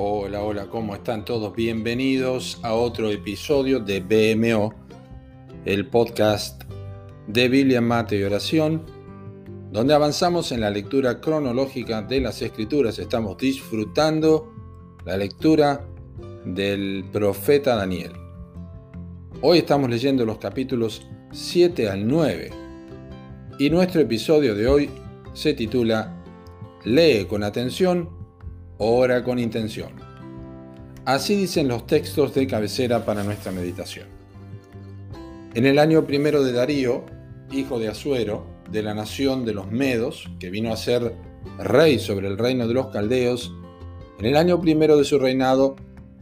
Hola, hola, ¿cómo están todos? Bienvenidos a otro episodio de BMO, el podcast de Biblia, Mate y Oración, donde avanzamos en la lectura cronológica de las Escrituras. Estamos disfrutando la lectura del profeta Daniel. Hoy estamos leyendo los capítulos 7 al 9 y nuestro episodio de hoy se titula Lee con atención, ora con intención. Así dicen los textos de cabecera para nuestra meditación. En el año primero de Darío, hijo de Asuero, de la nación de los Medos, que vino a ser rey sobre el reino de los Caldeos, en el año primero de su reinado,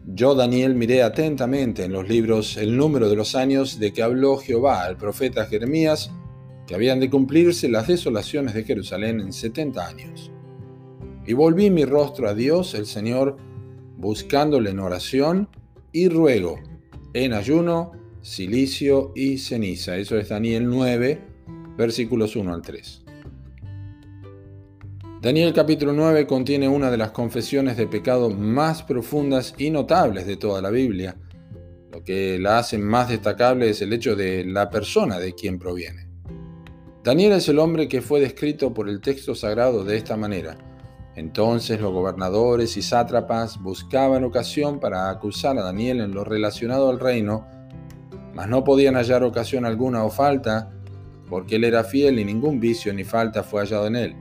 yo, Daniel, miré atentamente en los libros el número de los años de que habló Jehová al profeta Jeremías, que habían de cumplirse las desolaciones de Jerusalén en setenta años. Y volví mi rostro a Dios, el Señor, buscándole en oración y ruego, en ayuno, silicio y ceniza. Eso es Daniel 9, versículos 1 al 3. Daniel capítulo 9 contiene una de las confesiones de pecado más profundas y notables de toda la Biblia. Lo que la hace más destacable es el hecho de la persona de quien proviene. Daniel es el hombre que fue descrito por el texto sagrado de esta manera. Entonces los gobernadores y sátrapas buscaban ocasión para acusar a Daniel en lo relacionado al reino, mas no podían hallar ocasión alguna o falta, porque él era fiel y ningún vicio ni falta fue hallado en él.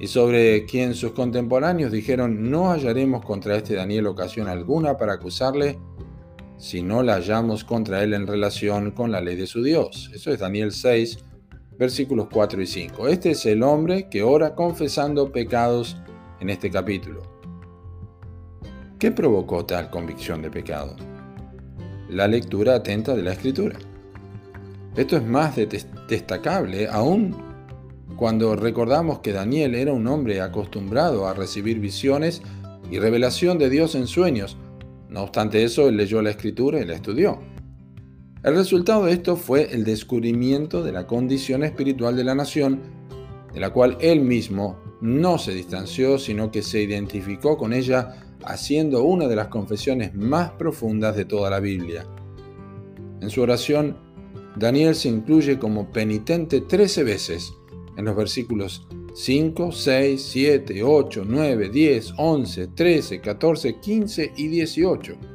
Y sobre quien sus contemporáneos dijeron, no hallaremos contra este Daniel ocasión alguna para acusarle, si no la hallamos contra él en relación con la ley de su Dios. Eso es Daniel 6, versículos 4 y 5. Este es el hombre que ora confesando pecados en este capítulo. ¿Qué provocó tal convicción de pecado? La lectura atenta de la escritura. Esto es más destacable aún cuando recordamos que Daniel era un hombre acostumbrado a recibir visiones y revelación de Dios en sueños. No obstante eso, él leyó la escritura y la estudió. El resultado de esto fue el descubrimiento de la condición espiritual de la nación, de la cual él mismo no se distanció, sino que se identificó con ella haciendo una de las confesiones más profundas de toda la Biblia. En su oración, Daniel se incluye como penitente 13 veces en los versículos 5, 6, 7, 8, 9, 10, 11, 13, 14, 15 y 18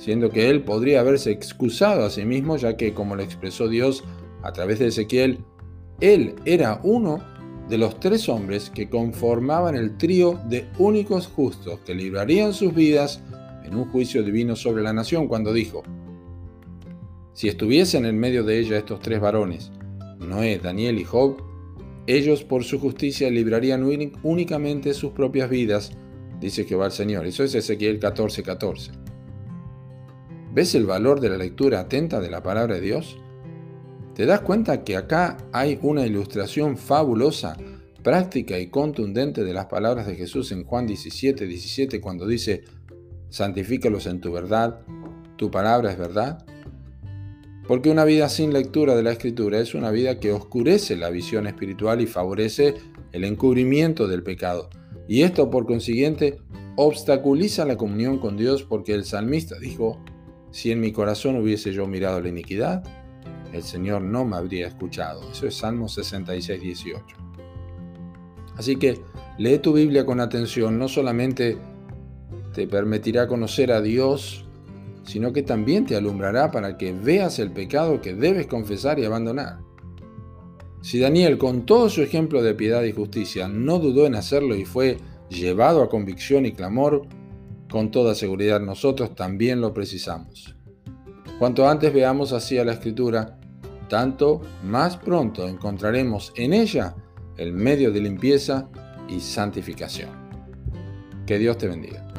siendo que él podría haberse excusado a sí mismo, ya que, como lo expresó Dios a través de Ezequiel, él era uno de los tres hombres que conformaban el trío de únicos justos que librarían sus vidas en un juicio divino sobre la nación, cuando dijo, si estuviesen en medio de ella estos tres varones, Noé, Daniel y Job, ellos por su justicia librarían únicamente sus propias vidas, dice Jehová el Señor. Eso es Ezequiel 14:14. 14. ¿Ves el valor de la lectura atenta de la palabra de Dios? ¿Te das cuenta que acá hay una ilustración fabulosa, práctica y contundente de las palabras de Jesús en Juan 17, 17 cuando dice, santifícalos en tu verdad, tu palabra es verdad? Porque una vida sin lectura de la escritura es una vida que oscurece la visión espiritual y favorece el encubrimiento del pecado. Y esto por consiguiente obstaculiza la comunión con Dios porque el salmista dijo, si en mi corazón hubiese yo mirado la iniquidad, el Señor no me habría escuchado. Eso es Salmo 66, 18. Así que lee tu Biblia con atención, no solamente te permitirá conocer a Dios, sino que también te alumbrará para que veas el pecado que debes confesar y abandonar. Si Daniel, con todo su ejemplo de piedad y justicia, no dudó en hacerlo y fue llevado a convicción y clamor, con toda seguridad nosotros también lo precisamos. Cuanto antes veamos así a la escritura, tanto más pronto encontraremos en ella el medio de limpieza y santificación. Que Dios te bendiga.